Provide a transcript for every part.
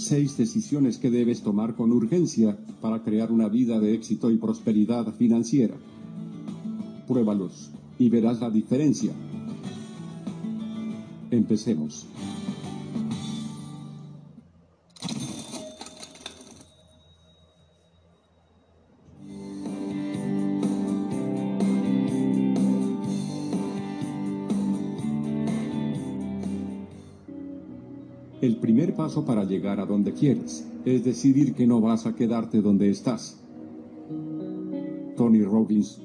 Seis decisiones que debes tomar con urgencia para crear una vida de éxito y prosperidad financiera. Pruébalos y verás la diferencia. Empecemos. El primer paso para llegar a donde quieres es decidir que no vas a quedarte donde estás. Tony Robbins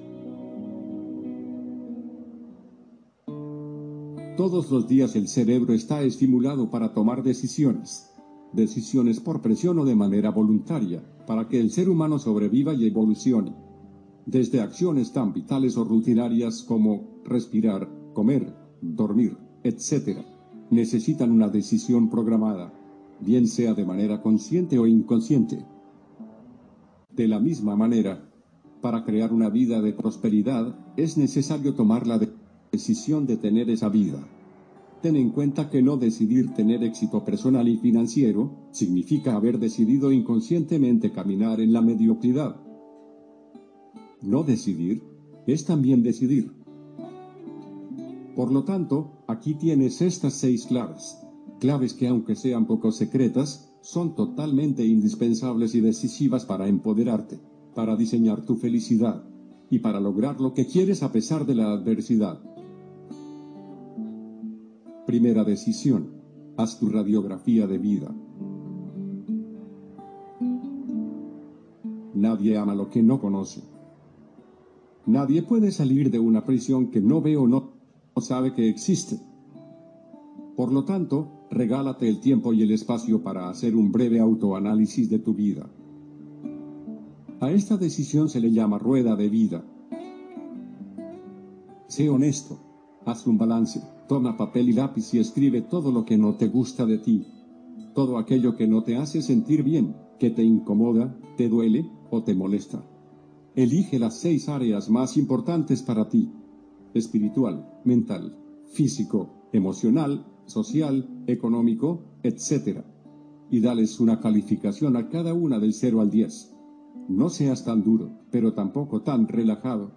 Todos los días el cerebro está estimulado para tomar decisiones. Decisiones por presión o de manera voluntaria, para que el ser humano sobreviva y evolucione. Desde acciones tan vitales o rutinarias como respirar, comer, dormir, etc necesitan una decisión programada, bien sea de manera consciente o inconsciente. De la misma manera, para crear una vida de prosperidad, es necesario tomar la decisión de tener esa vida. Ten en cuenta que no decidir tener éxito personal y financiero significa haber decidido inconscientemente caminar en la mediocridad. No decidir es también decidir. Por lo tanto, aquí tienes estas seis claves. Claves que aunque sean poco secretas, son totalmente indispensables y decisivas para empoderarte, para diseñar tu felicidad y para lograr lo que quieres a pesar de la adversidad. Primera decisión. Haz tu radiografía de vida. Nadie ama lo que no conoce. Nadie puede salir de una prisión que no ve o no sabe que existe. Por lo tanto, regálate el tiempo y el espacio para hacer un breve autoanálisis de tu vida. A esta decisión se le llama rueda de vida. Sé honesto, haz un balance, toma papel y lápiz y escribe todo lo que no te gusta de ti, todo aquello que no te hace sentir bien, que te incomoda, te duele o te molesta. Elige las seis áreas más importantes para ti espiritual, mental, físico, emocional, social, económico, etc. Y dales una calificación a cada una del 0 al 10. No seas tan duro, pero tampoco tan relajado.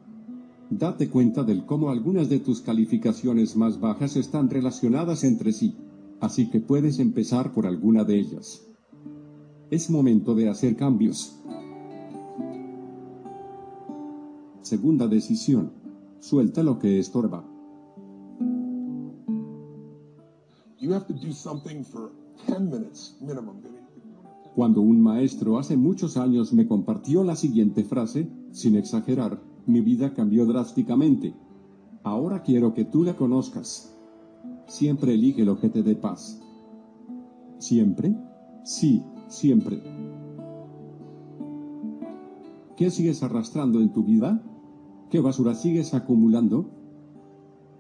Date cuenta del cómo algunas de tus calificaciones más bajas están relacionadas entre sí, así que puedes empezar por alguna de ellas. Es momento de hacer cambios. Segunda decisión. Suelta lo que estorba. Cuando un maestro hace muchos años me compartió la siguiente frase, sin exagerar, mi vida cambió drásticamente. Ahora quiero que tú la conozcas. Siempre elige lo que te dé paz. ¿Siempre? Sí, siempre. ¿Qué sigues arrastrando en tu vida? ¿Qué basura sigues acumulando?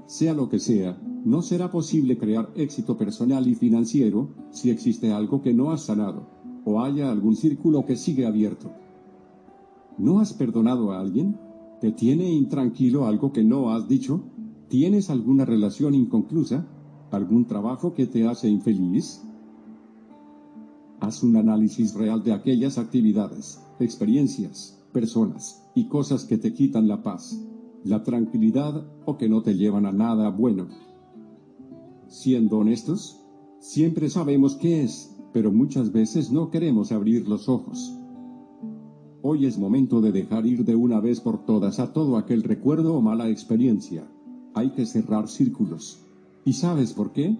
Sea lo que sea, no será posible crear éxito personal y financiero si existe algo que no has sanado, o haya algún círculo que sigue abierto. ¿No has perdonado a alguien? ¿Te tiene intranquilo algo que no has dicho? ¿Tienes alguna relación inconclusa? ¿Algún trabajo que te hace infeliz? Haz un análisis real de aquellas actividades, experiencias, personas y cosas que te quitan la paz, la tranquilidad o que no te llevan a nada bueno. Siendo honestos, siempre sabemos qué es, pero muchas veces no queremos abrir los ojos. Hoy es momento de dejar ir de una vez por todas a todo aquel recuerdo o mala experiencia. Hay que cerrar círculos. ¿Y sabes por qué?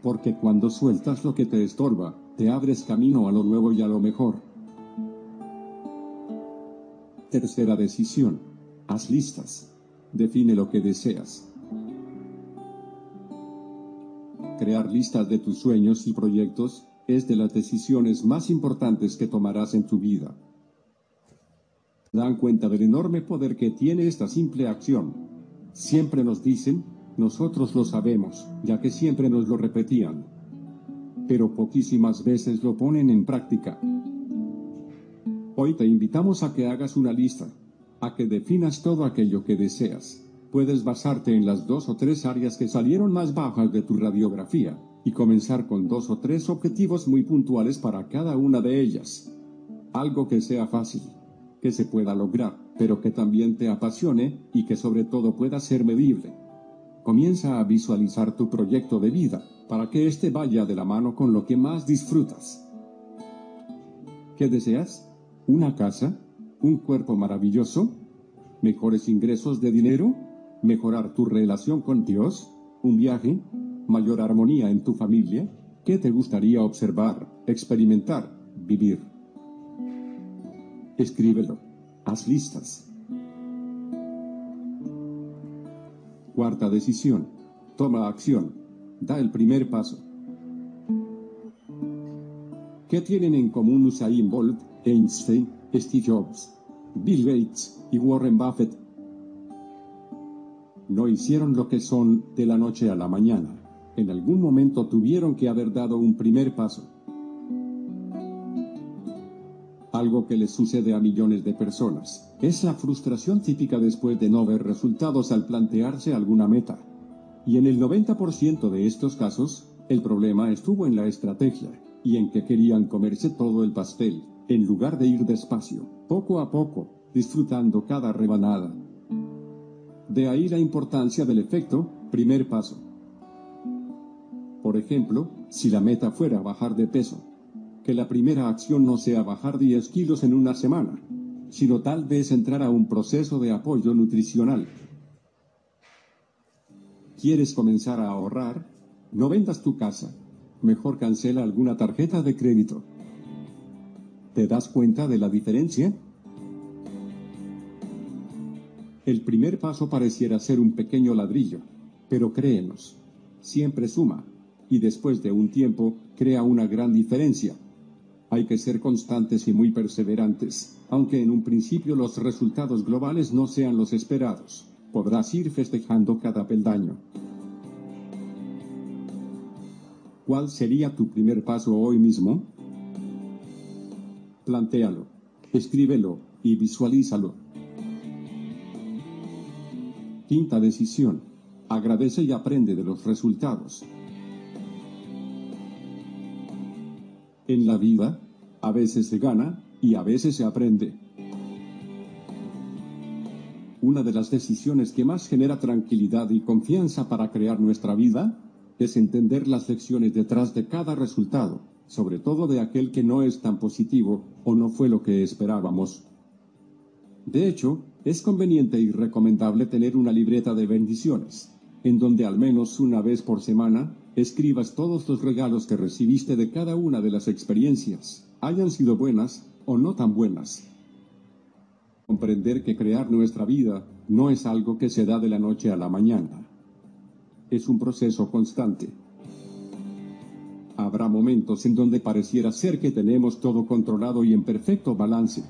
Porque cuando sueltas lo que te estorba, te abres camino a lo nuevo y a lo mejor. Tercera decisión. Haz listas. Define lo que deseas. Crear listas de tus sueños y proyectos es de las decisiones más importantes que tomarás en tu vida. Dan cuenta del enorme poder que tiene esta simple acción. Siempre nos dicen, nosotros lo sabemos, ya que siempre nos lo repetían. Pero poquísimas veces lo ponen en práctica. Hoy te invitamos a que hagas una lista, a que definas todo aquello que deseas. Puedes basarte en las dos o tres áreas que salieron más bajas de tu radiografía, y comenzar con dos o tres objetivos muy puntuales para cada una de ellas. Algo que sea fácil, que se pueda lograr, pero que también te apasione y que sobre todo pueda ser medible. Comienza a visualizar tu proyecto de vida para que éste vaya de la mano con lo que más disfrutas. ¿Qué deseas? ¿Una casa? ¿Un cuerpo maravilloso? ¿Mejores ingresos de dinero? ¿Mejorar tu relación con Dios? ¿Un viaje? ¿Mayor armonía en tu familia? ¿Qué te gustaría observar, experimentar, vivir? Escríbelo. Haz listas. Cuarta decisión. Toma acción. Da el primer paso. ¿Qué tienen en común Usain Bolt, Einstein, Steve Jobs, Bill Gates y Warren Buffett? No hicieron lo que son de la noche a la mañana. En algún momento tuvieron que haber dado un primer paso. Algo que les sucede a millones de personas. Es la frustración típica después de no ver resultados al plantearse alguna meta. Y en el 90% de estos casos, el problema estuvo en la estrategia, y en que querían comerse todo el pastel, en lugar de ir despacio, poco a poco, disfrutando cada rebanada. De ahí la importancia del efecto, primer paso. Por ejemplo, si la meta fuera bajar de peso, que la primera acción no sea bajar 10 kilos en una semana, sino tal vez entrar a un proceso de apoyo nutricional. ¿Quieres comenzar a ahorrar? No vendas tu casa. Mejor cancela alguna tarjeta de crédito. ¿Te das cuenta de la diferencia? El primer paso pareciera ser un pequeño ladrillo, pero créenos, siempre suma, y después de un tiempo crea una gran diferencia. Hay que ser constantes y muy perseverantes, aunque en un principio los resultados globales no sean los esperados. Podrás ir festejando cada peldaño. ¿Cuál sería tu primer paso hoy mismo? Plantéalo, escríbelo y visualízalo. Quinta decisión. Agradece y aprende de los resultados. En la vida, a veces se gana y a veces se aprende. Una de las decisiones que más genera tranquilidad y confianza para crear nuestra vida es entender las lecciones detrás de cada resultado, sobre todo de aquel que no es tan positivo o no fue lo que esperábamos. De hecho, es conveniente y recomendable tener una libreta de bendiciones, en donde al menos una vez por semana escribas todos los regalos que recibiste de cada una de las experiencias, hayan sido buenas o no tan buenas. Comprender que crear nuestra vida no es algo que se da de la noche a la mañana. Es un proceso constante. Habrá momentos en donde pareciera ser que tenemos todo controlado y en perfecto balance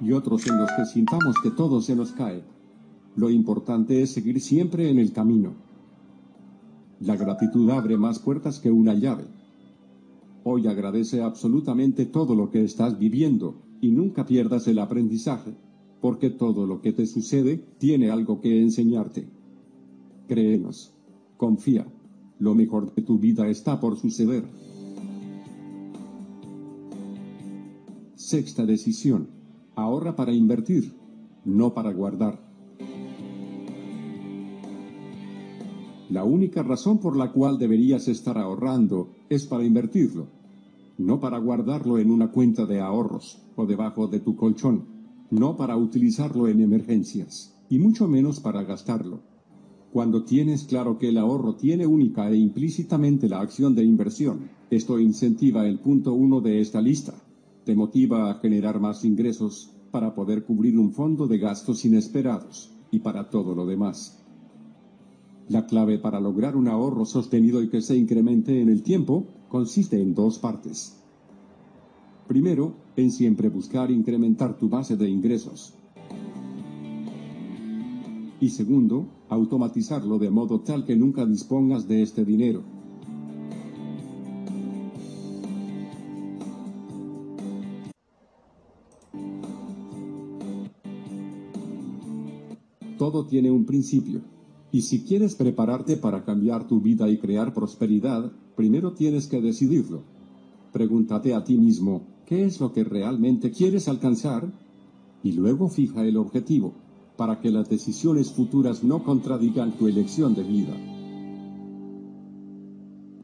y otros en los que sintamos que todo se nos cae. Lo importante es seguir siempre en el camino. La gratitud abre más puertas que una llave. Hoy agradece absolutamente todo lo que estás viviendo y nunca pierdas el aprendizaje, porque todo lo que te sucede tiene algo que enseñarte. Créenos, confía, lo mejor de tu vida está por suceder. Sexta decisión Ahorra para invertir, no para guardar. La única razón por la cual deberías estar ahorrando es para invertirlo, no para guardarlo en una cuenta de ahorros o debajo de tu colchón, no para utilizarlo en emergencias, y mucho menos para gastarlo. Cuando tienes claro que el ahorro tiene única e implícitamente la acción de inversión, esto incentiva el punto uno de esta lista te motiva a generar más ingresos para poder cubrir un fondo de gastos inesperados y para todo lo demás. La clave para lograr un ahorro sostenido y que se incremente en el tiempo consiste en dos partes. Primero, en siempre buscar incrementar tu base de ingresos. Y segundo, automatizarlo de modo tal que nunca dispongas de este dinero. Todo tiene un principio. Y si quieres prepararte para cambiar tu vida y crear prosperidad, primero tienes que decidirlo. Pregúntate a ti mismo, ¿qué es lo que realmente quieres alcanzar? Y luego fija el objetivo, para que las decisiones futuras no contradigan tu elección de vida.